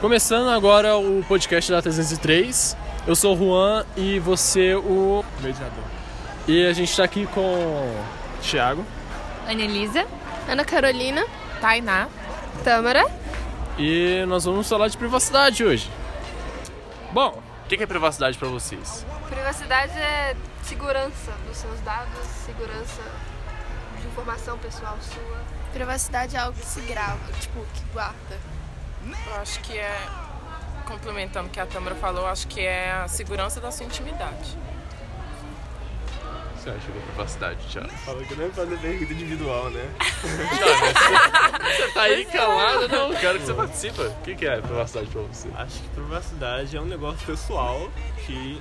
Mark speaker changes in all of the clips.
Speaker 1: Começando agora o podcast da 303. Eu sou o Juan e você o mediador. E a gente está aqui com Thiago
Speaker 2: Anelisa,
Speaker 3: Ana Carolina,
Speaker 2: Tainá.
Speaker 3: Tâmara.
Speaker 1: e nós vamos falar de privacidade hoje. Bom, o que que é privacidade para vocês?
Speaker 3: Privacidade é segurança dos seus dados, segurança de informação pessoal sua.
Speaker 4: Privacidade é algo que se grava, tipo, que guarda.
Speaker 5: Eu acho que é, complementando o que a Tâmara falou, acho que é a segurança da sua intimidade.
Speaker 1: O que você acha da privacidade, Thiago?
Speaker 6: Falou que não é fazer pergunta individual, né?
Speaker 1: Você tá aí calado? Não, quero que você participe. O que que é privacidade para você?
Speaker 6: Acho que privacidade é um negócio pessoal que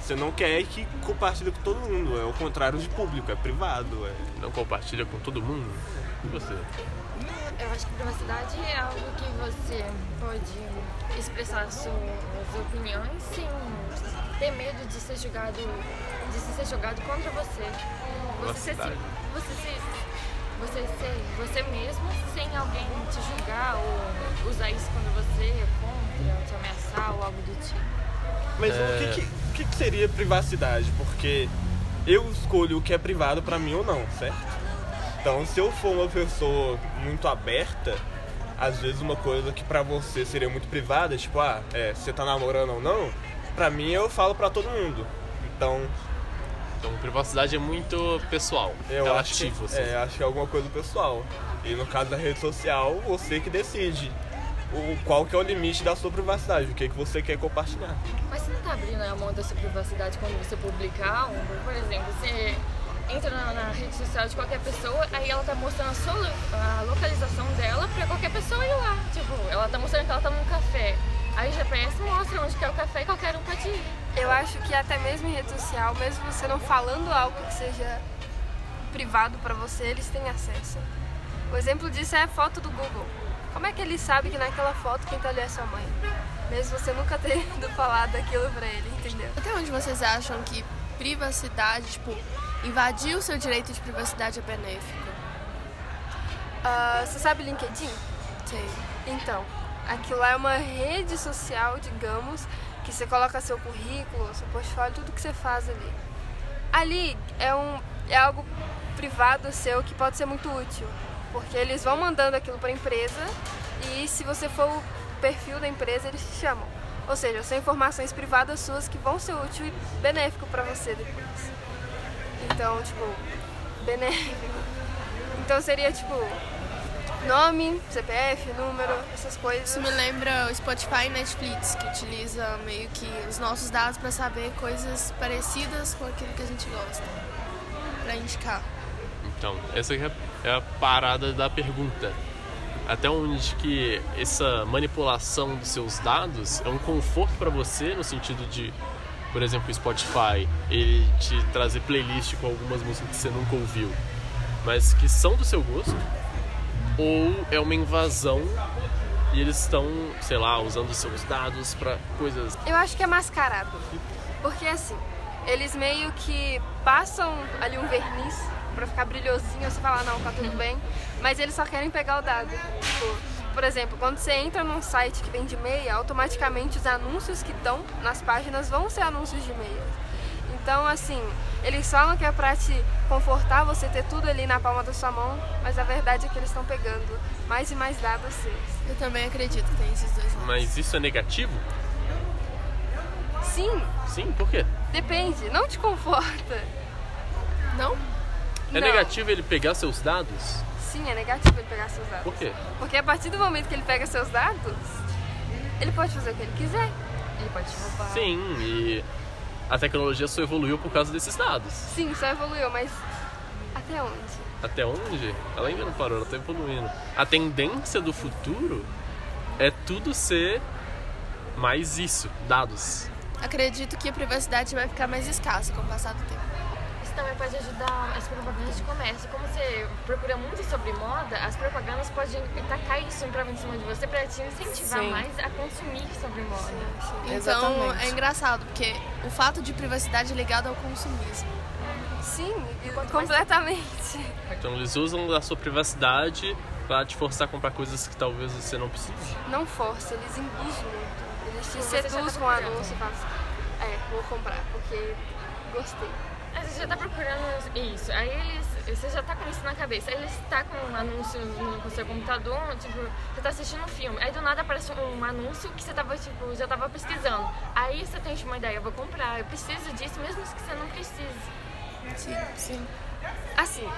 Speaker 6: você não quer que compartilhe com todo mundo. É o contrário de público, é privado. É...
Speaker 1: Não compartilha com todo mundo? E você?
Speaker 2: Eu acho que privacidade é algo que você pode expressar suas opiniões sem ter medo de ser julgado, de se ser julgado contra você. Você ser, você ser, você ser você mesmo sem alguém te julgar ou usar isso quando você é contra, te ameaçar ou algo do tipo.
Speaker 6: Mas
Speaker 1: É.
Speaker 6: o, que, que, o que que seria privacidade? Porque eu escolho o que é privado pra mim ou não, certo? Então, se eu for uma pessoa muito aberta, às vezes uma coisa que pra você seria muito privada, tipo, ah, é, você tá namorando ou não, pra mim eu falo pra todo mundo. Então,
Speaker 1: Então, privacidade é muito pessoal,
Speaker 6: eu acho que,
Speaker 1: relativo. assim.
Speaker 6: é, acho que é alguma coisa pessoal. E no caso da rede social, você que decide o, qual que é o limite da sua privacidade, o que, que você quer compartilhar.
Speaker 2: Mas você não tá abrindo a mão da sua privacidade quando você publicar algo? Por exemplo, você entra na, na rede social de qualquer pessoa, aí ela tá mostrando a, sua, a localização dela pra qualquer pessoa ir lá. Tipo, ela tá mostrando que ela tá num café. Aí o GPS mostra onde que é o café e qualquer um pode ir.
Speaker 3: Eu acho que até mesmo em rede social, mesmo você não falando algo que seja privado pra você, eles têm acesso. O exemplo disso é a foto do Google. Como é que ele sabe que naquela foto quem tá ali é sua mãe? Mesmo você nunca tendo falado aquilo pra ele, entendeu?
Speaker 4: Até onde vocês acham que privacidade, tipo, invadir o seu direito de privacidade é benéfico?
Speaker 3: Ah, você sabe LinkedIn?
Speaker 4: Sei.
Speaker 3: Então, aquilo é uma rede social, digamos, que você coloca seu currículo, seu portfólio, tudo que você faz ali. Ali é, um, é algo privado seu que pode ser muito útil, porque eles vão mandando aquilo para a empresa e se você for o perfil da empresa, eles te chamam. Ou seja, são informações privadas suas que vão ser útil e benéfico para você depois. Então, tipo, benéfico. Então seria tipo nome, CPF, número, essas coisas.
Speaker 4: Isso me lembra o Spotify e Netflix, que utiliza meio que os nossos dados para saber coisas parecidas com aquilo que a gente gosta. Pra indicar.
Speaker 1: Então, essa aqui é é a parada da pergunta. Até onde que essa manipulação dos seus dados é um conforto para você no sentido de, por exemplo, o Spotify, ele te trazer playlist com algumas músicas que você nunca ouviu, mas que são do seu gosto, ou é uma invasão e eles estão, sei lá, usando seus dados para coisas
Speaker 3: Eu acho que é mascarado. Porque assim, eles meio que passam ali um verniz pra ficar brilhosinho, você fala, não, tá tudo bem. Mas eles só querem pegar o dado. Tipo, por exemplo, quando você entra num site que vende meia, automaticamente os anúncios que estão nas páginas vão ser anúncios de meia. Então, assim, eles falam que é pra te confortar, você ter tudo ali na palma da sua mão, mas a verdade é que eles estão pegando mais e mais dados seus.
Speaker 4: Eu também acredito que tem esses dois lados.
Speaker 1: Mas isso é negativo?
Speaker 3: Sim,
Speaker 1: Sim, por quê?
Speaker 3: depende, não te conforta.
Speaker 4: Não?
Speaker 1: É
Speaker 3: Não.
Speaker 1: negativo ele pegar seus dados?
Speaker 3: Sim, é negativo ele pegar seus dados.
Speaker 1: Por quê?
Speaker 3: Porque a partir do momento que ele pega seus dados, ele pode fazer o que ele quiser.
Speaker 2: Ele pode te roubar.
Speaker 1: Sim, e a tecnologia só evoluiu por causa desses dados.
Speaker 3: Sim, só evoluiu, mas até onde?
Speaker 1: Até onde? Ela ainda não parou, ela tá evoluindo. A tendência do futuro é tudo ser mais isso, dados.
Speaker 4: Acredito que a privacidade vai ficar mais escassa com o passar do tempo.
Speaker 2: Também pode ajudar as propagandas de comércio. Como você procura muito sobre moda, as propagandas podem tacar isso em cima de você para te incentivar
Speaker 5: Sim.
Speaker 2: mais a consumir sobre moda.
Speaker 4: Então
Speaker 5: Exatamente.
Speaker 4: é engraçado, porque o fato de privacidade é ligado ao consumismo.
Speaker 3: Sim, completamente.
Speaker 1: Então eles usam da sua privacidade pra te forçar a comprar coisas que talvez você não precise.
Speaker 3: Não força, eles induzem muito. Eles te
Speaker 2: já
Speaker 3: seduzem
Speaker 2: tá
Speaker 3: com o anúncio e falam assim, é, vou comprar, porque gostei.
Speaker 2: Aí você já tá procurando isso. Aí eles. Você já tá com isso na cabeça. Aí eles tá com um anúncio no no seu computador, tipo, você tá assistindo um filme. Aí do nada aparece um anúncio que você tava, tipo, já tava pesquisando. Aí você tem tipo, uma ideia, eu vou comprar, eu preciso disso, mesmo que você não precise.
Speaker 4: Sim, sim.
Speaker 3: Assim,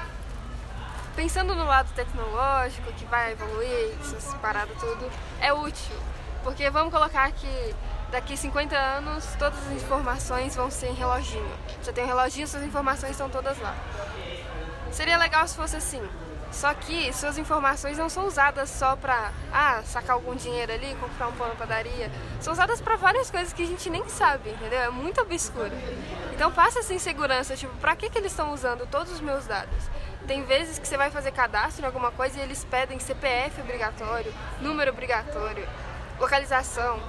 Speaker 3: pensando no lado tecnológico, que vai evoluir, essas paradas tudo, é útil. Porque vamos colocar que daqui 50 anos todas as informações vão ser em reloginho. Você tem um reloginho, suas informações estão todas lá. Seria legal se fosse assim. Só que suas informações não são usadas só pra ah, sacar algum dinheiro ali, comprar um pão na padaria. São usadas pra várias coisas que a gente nem sabe, entendeu? É muito obscuro. Então passa essa insegurança, tipo, pra que, que eles estão usando todos os meus dados? Tem vezes que você vai fazer cadastro em alguma coisa e eles pedem CPF obrigatório, número obrigatório, localização.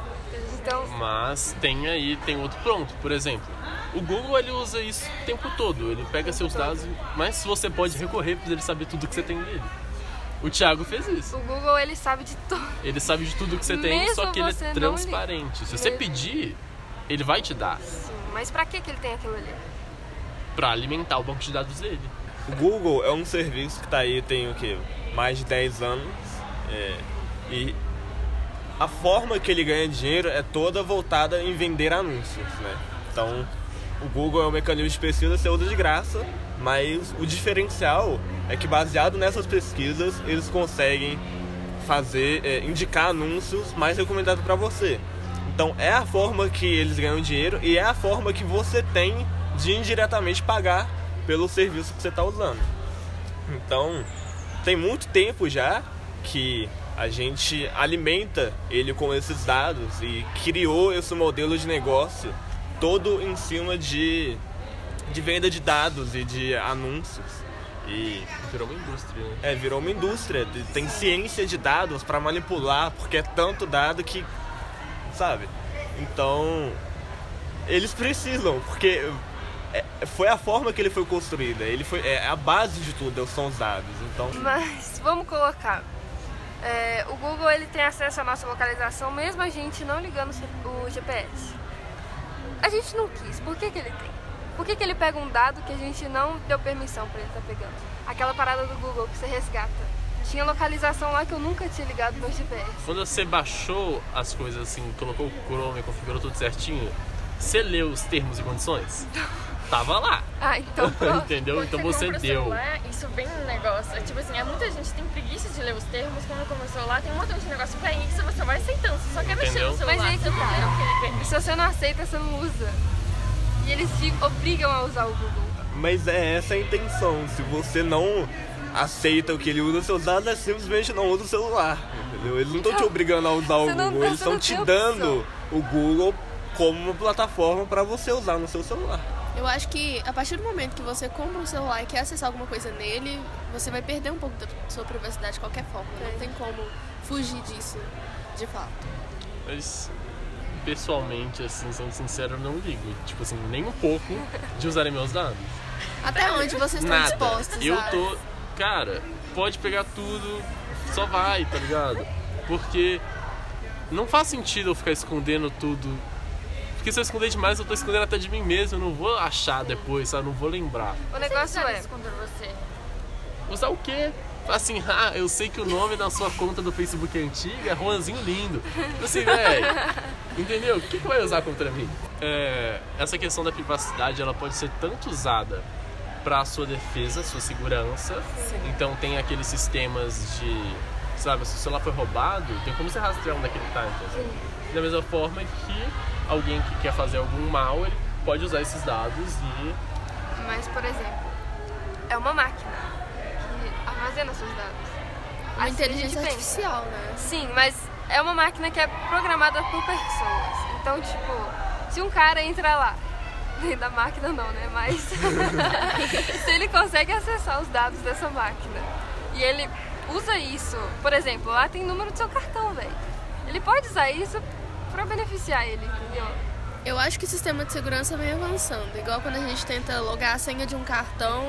Speaker 3: Então,
Speaker 1: Mas tem aí, tem outro pronto. Por exemplo, o Google ele usa isso o tempo todo. Ele pega seus dados, mas você pode recorrer para ele saber tudo que você tem nele. O Thiago fez isso.
Speaker 3: o Google ele sabe de tudo.
Speaker 1: Ele sabe de tudo que você tem,
Speaker 3: Mesmo
Speaker 1: só que ele é transparente. Se você pedir, ele vai te dar
Speaker 3: Sim, mas pra que, que ele tem aquilo ali?
Speaker 1: para alimentar o banco de dados dele.
Speaker 6: O Google é um serviço que tá aí tem o quê? Mais de 10 anos. é, e a forma que ele ganha dinheiro é toda voltada em vender anúncios, né? Então, o Google é um mecanismo de pesquisa, você usa de graça, mas o diferencial é que baseado nessas pesquisas, eles conseguem fazer, é, indicar anúncios mais recomendados para você. Então, é a forma que eles ganham dinheiro e é a forma que você tem de indiretamente pagar pelo serviço que você está usando. Então, tem muito tempo já que a gente alimenta ele com esses dados e criou esse modelo de negócio todo em cima de, de venda de dados e de anúncios. E
Speaker 1: Virou uma indústria, né?
Speaker 6: é, virou uma indústria. Tem ciência de dados para manipular, porque é tanto dado que. Sabe? Então. Eles precisam, porque é- foi a forma que ele foi construída. Ele foi, é a base de tudo, são os dados. Então.
Speaker 3: Mas vamos colocar. É, o Google ele tem acesso à nossa localização, mesmo a gente não ligando o GPS. A gente não quis. Por que, que ele tem? Por que, que ele pega um dado que a gente não deu permissão para ele estar pegando? Aquela parada do Google que você resgata. Tinha localização lá que eu nunca tinha ligado no GPS.
Speaker 1: Quando você baixou as coisas assim, colocou o Chrome, configurou tudo certinho, você leu os termos e condições? Tava lá.
Speaker 3: Ah, então pronto.
Speaker 1: Entendeu? Então você deu.
Speaker 2: Celular, isso vem no negócio. É, Tipo assim, é, muita gente tem preguiça de ler os termos. Quando o celular, tem um montão de negócio pra isso. Você vai aceitando. Você só quer mexer
Speaker 1: Entendeu?
Speaker 2: no celular.
Speaker 3: Mas aí que tá.
Speaker 2: que.
Speaker 3: Se você não aceita, você não usa. E eles te obrigam a usar o Google.
Speaker 6: Mas é essa a intenção. Se você não aceita o que ele usa seus dados, é simplesmente não usa o celular. Entendeu? Eles não estão te obrigando a usar o Google, eles
Speaker 3: você não
Speaker 6: estão te dando o Google como uma plataforma para você usar no seu celular.
Speaker 4: Eu acho que a partir do momento que você compra um celular e quer acessar alguma coisa nele, você vai perder um pouco da sua privacidade de qualquer forma. Não tem como fugir disso, de fato.
Speaker 1: Mas, pessoalmente, assim, sendo sincero, eu não ligo. Tipo assim, nem um pouco de usarem meus dados.
Speaker 4: Até onde vocês estão
Speaker 1: Nada.
Speaker 4: dispostos
Speaker 1: Eu
Speaker 4: a...
Speaker 1: tô. Cara, pode pegar tudo, só vai, tá ligado? Porque não faz sentido eu ficar escondendo tudo. Porque se eu esconder demais, eu tô escondendo até de mim mesmo. Eu não vou achar depois, sabe? Eu não vou lembrar.
Speaker 3: O negócio
Speaker 2: Você
Speaker 3: é.
Speaker 2: isso contra você.
Speaker 1: Usar o quê? Assim, ah, eu sei que o nome da sua conta do Facebook é antiga é Juanzinho Lindo. Assim, velho. Entendeu? O que, que vai usar contra mim? É, essa questão da privacidade, ela pode ser tanto usada para sua defesa, sua segurança. Então tem aqueles sistemas de, sabe, se o celular foi roubado, tem como você rastrear onde é que ele tá, entendeu? Da mesma forma que alguém que quer fazer algum mal, ele pode usar esses dados e
Speaker 3: Mas, por exemplo, é uma máquina que armazena seus dados.
Speaker 4: Uma
Speaker 3: Assim
Speaker 4: inteligência artificial, né?
Speaker 3: Sim, mas é uma máquina que é programada por pessoas. Então, tipo, se um cara entra lá, da máquina não, né? Mas se ele consegue acessar os dados dessa máquina e ele usa isso, por exemplo, lá tem número do seu cartão, velho. Ele pode usar isso pra beneficiar ele, entendeu?
Speaker 4: Eu acho que o sistema de segurança vem avançando. Igual quando a gente tenta logar a senha de um cartão,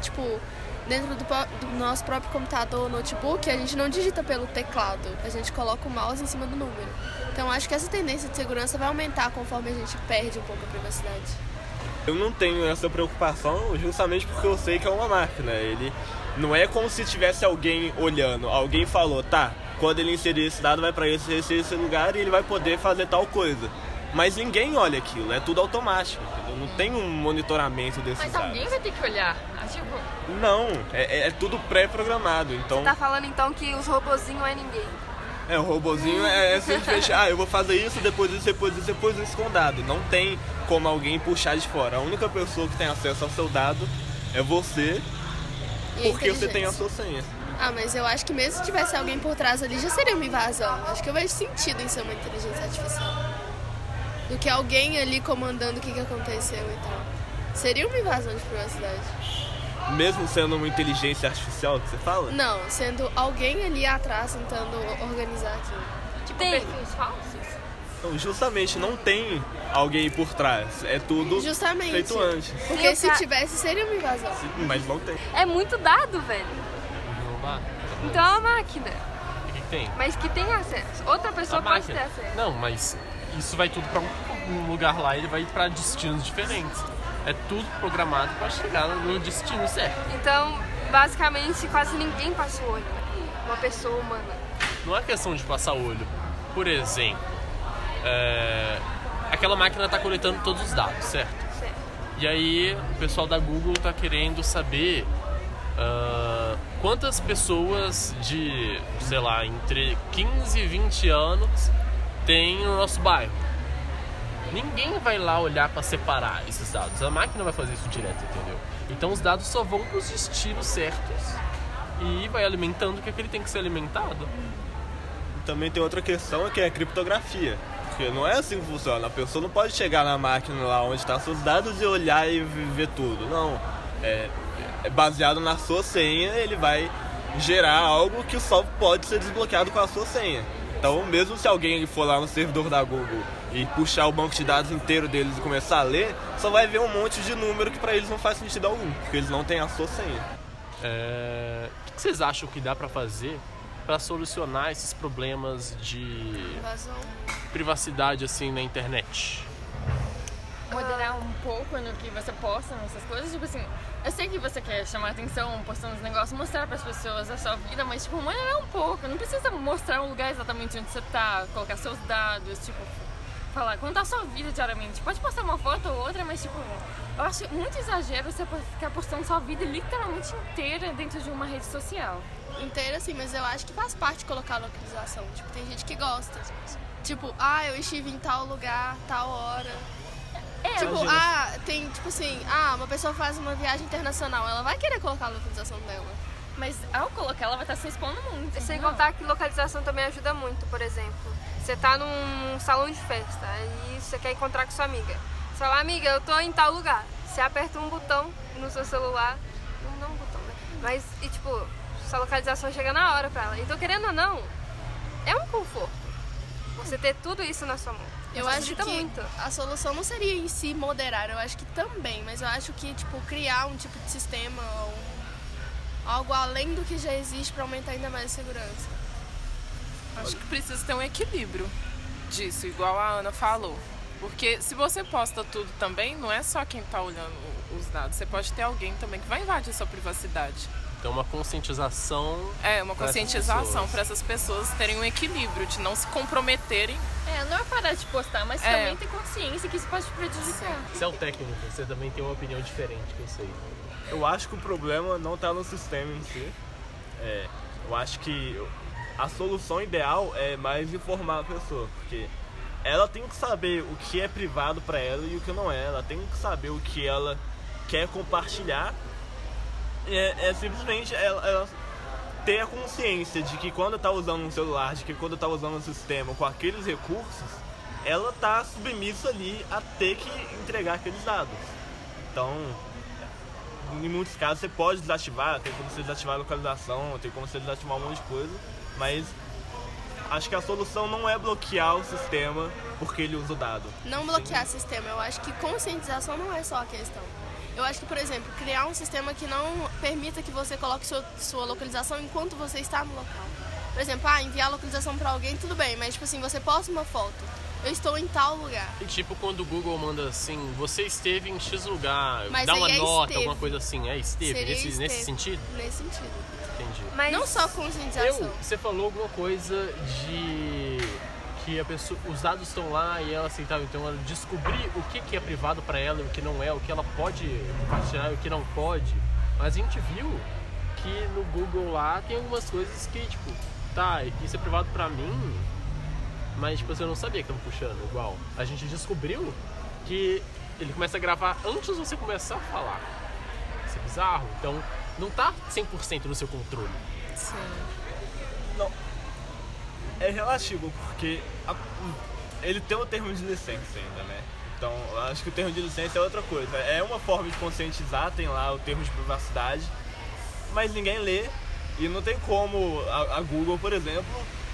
Speaker 4: tipo, dentro do, do nosso próprio computador ou notebook, a gente não digita pelo teclado, a gente coloca o mouse em cima do número. Então acho que essa tendência de segurança vai aumentar conforme a gente perde um pouco a privacidade.
Speaker 6: Eu não tenho essa preocupação justamente porque eu sei que é uma máquina. Ele não é como se tivesse alguém olhando. Alguém falou, tá, quando ele inserir esse dado vai para esse, esse, esse lugar e ele vai poder fazer tal coisa. Mas ninguém olha aquilo, é tudo automático. entendeu? Não tem um monitoramento desses
Speaker 2: Mas
Speaker 6: dados.
Speaker 2: alguém vai ter que olhar. Ah, Tipo,
Speaker 6: Não, é, é- é tudo pré-programado. Então,
Speaker 3: Tá falando então que os robozinhos é ninguém.
Speaker 6: é, o robozinho é, é simplesmente, ah, eu vou fazer isso, depois isso, depois isso, depois isso com dado. Não tem como alguém puxar de fora. A única pessoa que tem acesso ao seu dado é você,
Speaker 4: E
Speaker 6: porque você tem a sua senha.
Speaker 4: Ah, mas eu acho que mesmo se tivesse alguém por trás ali, já seria uma invasão. Acho que eu vejo sentido em ser uma inteligência artificial. Do que alguém ali comandando o que, que aconteceu e tal. Seria uma invasão de privacidade.
Speaker 6: Mesmo sendo uma inteligência artificial que você fala?
Speaker 4: Não, sendo alguém ali atrás tentando organizar aquilo.
Speaker 2: tipo
Speaker 3: Tem.
Speaker 2: perfis falsos.
Speaker 6: Então, justamente não tem alguém por trás. É tudo
Speaker 4: Justamente.
Speaker 6: feito antes.
Speaker 4: Porque se tivesse, seria uma invasão.
Speaker 6: Mas não tem.
Speaker 3: É muito dado, velho. Então é uma máquina.
Speaker 1: O que, que tem?
Speaker 3: Mas que tem acesso. Outra pessoa
Speaker 1: A
Speaker 3: pode ter
Speaker 1: máquina.
Speaker 3: acesso.
Speaker 1: Não, mas isso vai tudo pra um, lugar lá, ele vai pra destinos diferentes. É tudo programado pra chegar no destino certo.
Speaker 3: Então, basicamente, quase ninguém passa o olho. Uma pessoa humana.
Speaker 1: Não é questão de passar olho. Por exemplo, é, aquela máquina tá coletando todos os dados, certo?
Speaker 3: Certo.
Speaker 1: E aí o pessoal da Google tá querendo saber quantas pessoas de, sei lá, entre 15 e 20 anos tem no nosso bairro. Ninguém vai lá olhar para separar esses dados. A máquina vai fazer isso direto, entendeu? Então os dados só vão para os destinos certos e vai alimentando o que, é que ele tem que ser alimentado.
Speaker 6: Também tem outra questão que é a criptografia. Porque não é assim que funciona. A pessoa não pode chegar na máquina lá onde estão seus dados e olhar e ver tudo. Não. É baseado na sua senha, ele vai gerar algo que só pode ser desbloqueado com a sua senha. Então, mesmo se alguém for lá no servidor da Google e puxar o banco de dados inteiro deles e começar a ler, só vai ver um monte de número que pra eles não faz sentido algum, porque eles não têm a sua senha.
Speaker 1: É, O que vocês acham que dá para fazer para solucionar esses problemas de
Speaker 4: Invasão.
Speaker 1: privacidade assim na internet?
Speaker 2: Moderar um pouco no que você posta nessas coisas. Tipo assim, eu sei que você quer chamar atenção postando os negócios, mostrar pras pessoas a sua vida, mas tipo, moderar um pouco. Não precisa mostrar o lugar exatamente onde você tá, colocar seus dados, tipo, falar, contar a sua vida diariamente. Pode postar uma foto ou outra, mas tipo, eu acho muito exagero você ficar postando sua vida literalmente inteira dentro de uma rede social.
Speaker 4: Inteira, assim, mas eu acho que faz parte colocar localização. Tipo, tem gente que gosta. Tipo, ah, eu estive em tal lugar, tal hora.
Speaker 2: É,
Speaker 4: Tipo,
Speaker 6: Imagina.
Speaker 4: ah, tem, tipo assim, ah, uma pessoa faz uma viagem internacional, ela vai querer colocar a localização dela.
Speaker 2: mas ao colocar ela vai estar se expondo muito.
Speaker 3: Sem
Speaker 2: entendeu?
Speaker 3: contar que localização também ajuda muito, por exemplo. Você tá num salão de festa e você quer encontrar com sua amiga. Você fala, amiga, eu tô em tal lugar. Você aperta um botão no seu celular. Não, não um botão, né? Mas, e tipo, sua localização chega na hora pra ela. Então, querendo ou não, é um conforto. Você ter tudo isso na sua mão.
Speaker 4: Eu acho que
Speaker 3: muito.
Speaker 4: a solução não seria em si moderar, eu acho que também, mas eu acho que, tipo, criar um tipo de sistema ou algo além do que já existe pra aumentar ainda mais a segurança.
Speaker 5: Acho que precisa ter um equilíbrio disso, igual a Ana falou. Porque se você posta tudo também, não é só quem tá olhando os dados. Você pode ter alguém também que vai invadir sua privacidade.
Speaker 1: Então uma conscientização
Speaker 5: É, uma conscientização para essas pessoas terem um equilíbrio, de não se comprometerem.
Speaker 2: É, não é parar de postar, mas
Speaker 5: É.
Speaker 2: também ter consciência que isso pode te prejudicar.
Speaker 1: Você é o técnico, você também tem uma opinião diferente, que eu sei.
Speaker 6: Eu acho que o problema não está no sistema em si. É, eu acho que a solução ideal é mais informar a pessoa, porque ela tem que saber o que é privado para ela e o que não é. Ela tem que saber o que ela quer compartilhar. É, é simplesmente ela, ela ter a consciência de que quando está usando um celular, de que quando está usando um sistema com aqueles recursos, ela está submissa ali a ter que entregar aqueles dados. Então, em muitos casos você pode desativar, tem como você desativar a localização, tem como você desativar um monte de coisa, mas acho que a solução não é bloquear o sistema porque ele usa o dado.
Speaker 4: Não bloquear sistema, eu acho que conscientização não é só a questão. Eu acho que, por exemplo, criar um sistema que não permita que você coloque sua, sua localização enquanto você está no local. Por exemplo, ah, enviar a localização para alguém, tudo bem, mas tipo assim, você posta uma foto. Eu estou em tal lugar.
Speaker 1: E tipo quando o Google manda assim, você esteve em X lugar,
Speaker 4: Mas
Speaker 1: dá uma
Speaker 4: é
Speaker 1: nota,
Speaker 4: esteve.
Speaker 1: alguma coisa assim. É, esteve,
Speaker 4: Seria
Speaker 1: nesse, nesse
Speaker 4: esteve.
Speaker 1: sentido?
Speaker 4: Nesse sentido.
Speaker 1: Entendi.
Speaker 3: Mas
Speaker 4: Não só conscientização.
Speaker 1: Eu, você falou alguma coisa de que a pessoa, os dados estão lá e ela aceitava, então ela descobrir o que, que é privado para ela e o que não é, o que ela pode compartilhar e o que não pode. Mas a gente viu que no Google lá tem algumas coisas que, tipo, tá, isso é privado pra mim, mas tipo, você não sabia que estavam puxando igual. A gente descobriu que ele começa a gravar antes de você começar a falar. Isso é bizarro. Então, não tá 100% no seu controle.
Speaker 5: Sim.
Speaker 6: É relativo, porque a- ele tem o termo de licença ainda, né? Então, acho que o termo de licença é outra coisa. É uma forma de conscientizar, tem lá o termo de privacidade, mas ninguém lê e não tem como a, a Google, por exemplo,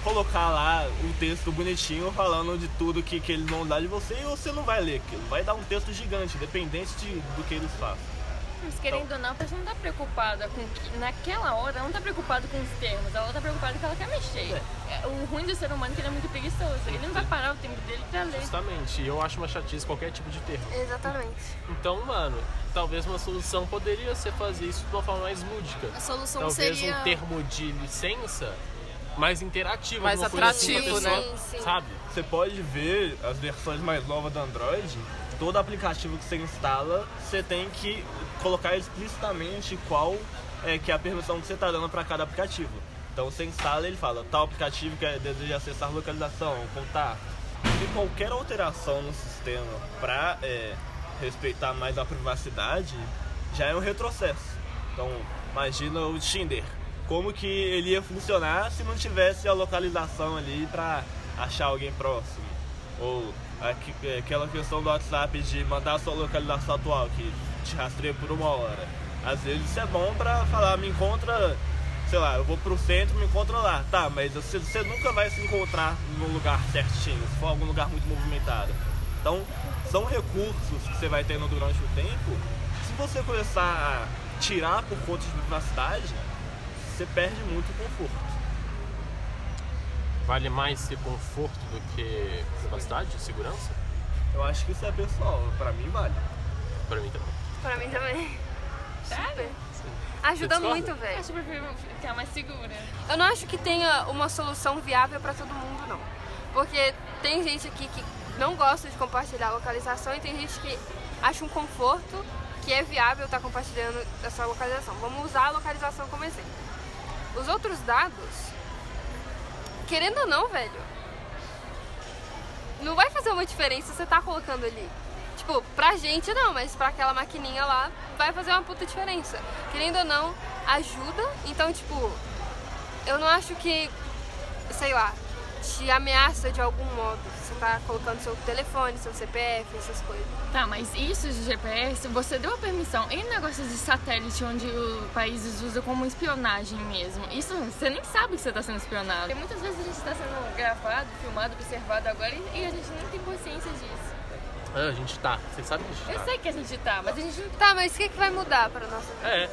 Speaker 6: colocar lá um texto bonitinho falando de tudo que, que eles vão dar de você e você não vai ler aquilo. Vai dar um texto gigante, dependente de, do que eles façam.
Speaker 2: Mas querendo ou não, a pessoa não tá preocupada com que. Naquela hora, ela não tá preocupada com os termos, ela tá preocupada que ela quer mexer. É, O ruim do ser humano é que ele é muito preguiçoso. Ele não vai parar o tempo dele pra ler.
Speaker 1: Justamente. E eu acho uma chatice qualquer tipo de termo.
Speaker 3: Exatamente.
Speaker 1: Então, mano, talvez uma solução poderia ser fazer isso de uma forma mais lúdica.
Speaker 4: A solução
Speaker 1: Talvez
Speaker 4: seria.
Speaker 1: um termo de licença mais interativo.
Speaker 5: Mais
Speaker 1: assim
Speaker 5: atrativo,
Speaker 1: pessoa-
Speaker 3: né? Sim, sim.
Speaker 1: Sabe?
Speaker 6: Você pode ver as versões mais novas do Android, todo aplicativo que você instala, você tem que colocar explicitamente qual é que é a permissão que você está dando para cada aplicativo. Então você instala ele fala, tal aplicativo que deseja acessar localização, contato. E qualquer alteração no sistema para respeitar mais a privacidade já é um retrocesso. Então imagina o Tinder. Como que ele ia funcionar se não tivesse a localização ali para achar alguém próximo? Ou é, aquela questão do WhatsApp de mandar a sua localização atual, que te rastreia por uma hora. Às vezes isso é bom pra falar, me encontra, sei lá, eu vou pro centro, me encontra lá. Tá, mas você, você nunca vai se encontrar no lugar certinho, se for algum lugar muito movimentado. Então, são recursos que você vai tendo durante o tempo. Se você começar a tirar por conta de privacidade, você perde muito conforto.
Speaker 1: Vale mais ter conforto do que privacidade, segurança?
Speaker 6: Eu acho que isso é pessoal, pra mim vale.
Speaker 1: Pra mim também.
Speaker 3: Pra mim também.
Speaker 2: Sério?
Speaker 3: Ajuda muito,
Speaker 2: Eu
Speaker 3: velho.
Speaker 2: acho que ficar mais segura.
Speaker 3: Eu não acho que tenha uma solução viável pra todo mundo, não. Porque tem gente aqui que não gosta de compartilhar a localização e tem gente que acha um conforto que é viável estar compartilhando essa localização. Vamos usar a localização como exemplo. Os outros dados, querendo ou não, velho, não vai fazer uma diferença você tá colocando ali. Tipo, pra gente não, mas pra aquela maquininha lá vai fazer uma puta diferença. Querendo ou não, ajuda. Então, tipo, eu não acho que, sei lá, te ameaça de algum modo. Você tá colocando seu telefone, seu CPF, essas coisas.
Speaker 2: Tá, mas isso de GPS, você deu a permissão. E negócios de satélite onde os países usam como espionagem mesmo? Isso você nem sabe que você está sendo espionado. Porque muitas vezes a gente está sendo gravado, filmado, observado agora e, e a gente nem tem consciência disso.
Speaker 1: Ah, a gente tá. Você sabe que a gente
Speaker 2: Eu
Speaker 1: tá.
Speaker 2: sei que a gente tá, mas a gente não
Speaker 3: Tá, mas o que, que vai mudar pra nossa vida?
Speaker 1: É.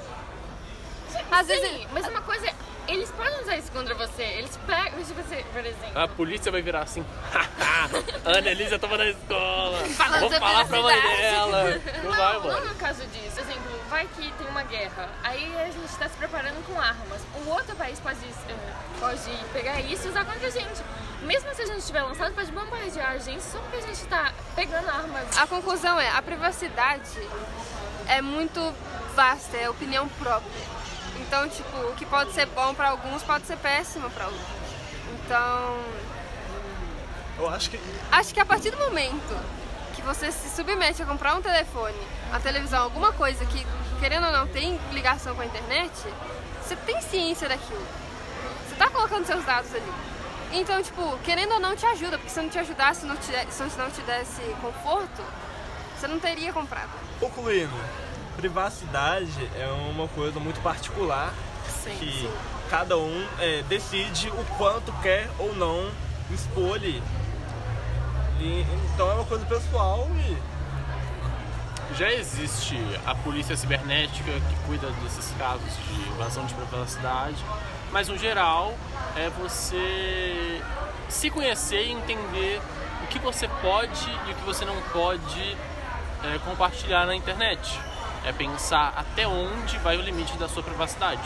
Speaker 3: Às
Speaker 2: Sim,
Speaker 3: vezes.
Speaker 2: mas uma coisa, é, eles podem usar isso contra você. Eles pegam, tipo, você, por exemplo.
Speaker 1: A polícia vai virar assim. Ana Elisa tava na escola.
Speaker 2: Falando
Speaker 1: Vou falar pra mãe dela. Não, vai,
Speaker 2: não
Speaker 1: mano.
Speaker 2: no caso disso. Por exemplo, vai que tem uma guerra. Aí a gente tá se preparando com armas. Um outro país pode, eh, pode pegar isso e usar contra a gente. Mesmo se a gente tiver lançado, pode bombardear a gente só porque a gente tá pegando armas.
Speaker 3: A conclusão é, a privacidade é muito vasta, é opinião própria. Então, tipo, o que pode ser bom pra alguns pode ser péssimo pra outros. Então,
Speaker 6: Eu acho que
Speaker 3: acho que a partir do momento que você se submete a comprar um telefone, uma televisão, alguma coisa que, querendo ou não, tem ligação com a internet, você tem ciência daquilo. Você tá colocando seus dados ali. Então, tipo, querendo ou não, te ajuda, porque se não te ajudasse, se não te, se não te desse conforto, você não teria comprado.
Speaker 6: Concluindo, privacidade é uma coisa muito particular
Speaker 5: Sim,
Speaker 6: que
Speaker 5: sim.
Speaker 6: cada um é, decide o quanto quer ou não expor ali. E, então é uma coisa pessoal e
Speaker 1: Já existe a polícia cibernética que cuida desses casos de invasão de privacidade, mas no geral é você se conhecer e entender o que você pode e o que você não pode é, compartilhar na internet. É pensar até onde vai o limite da sua privacidade.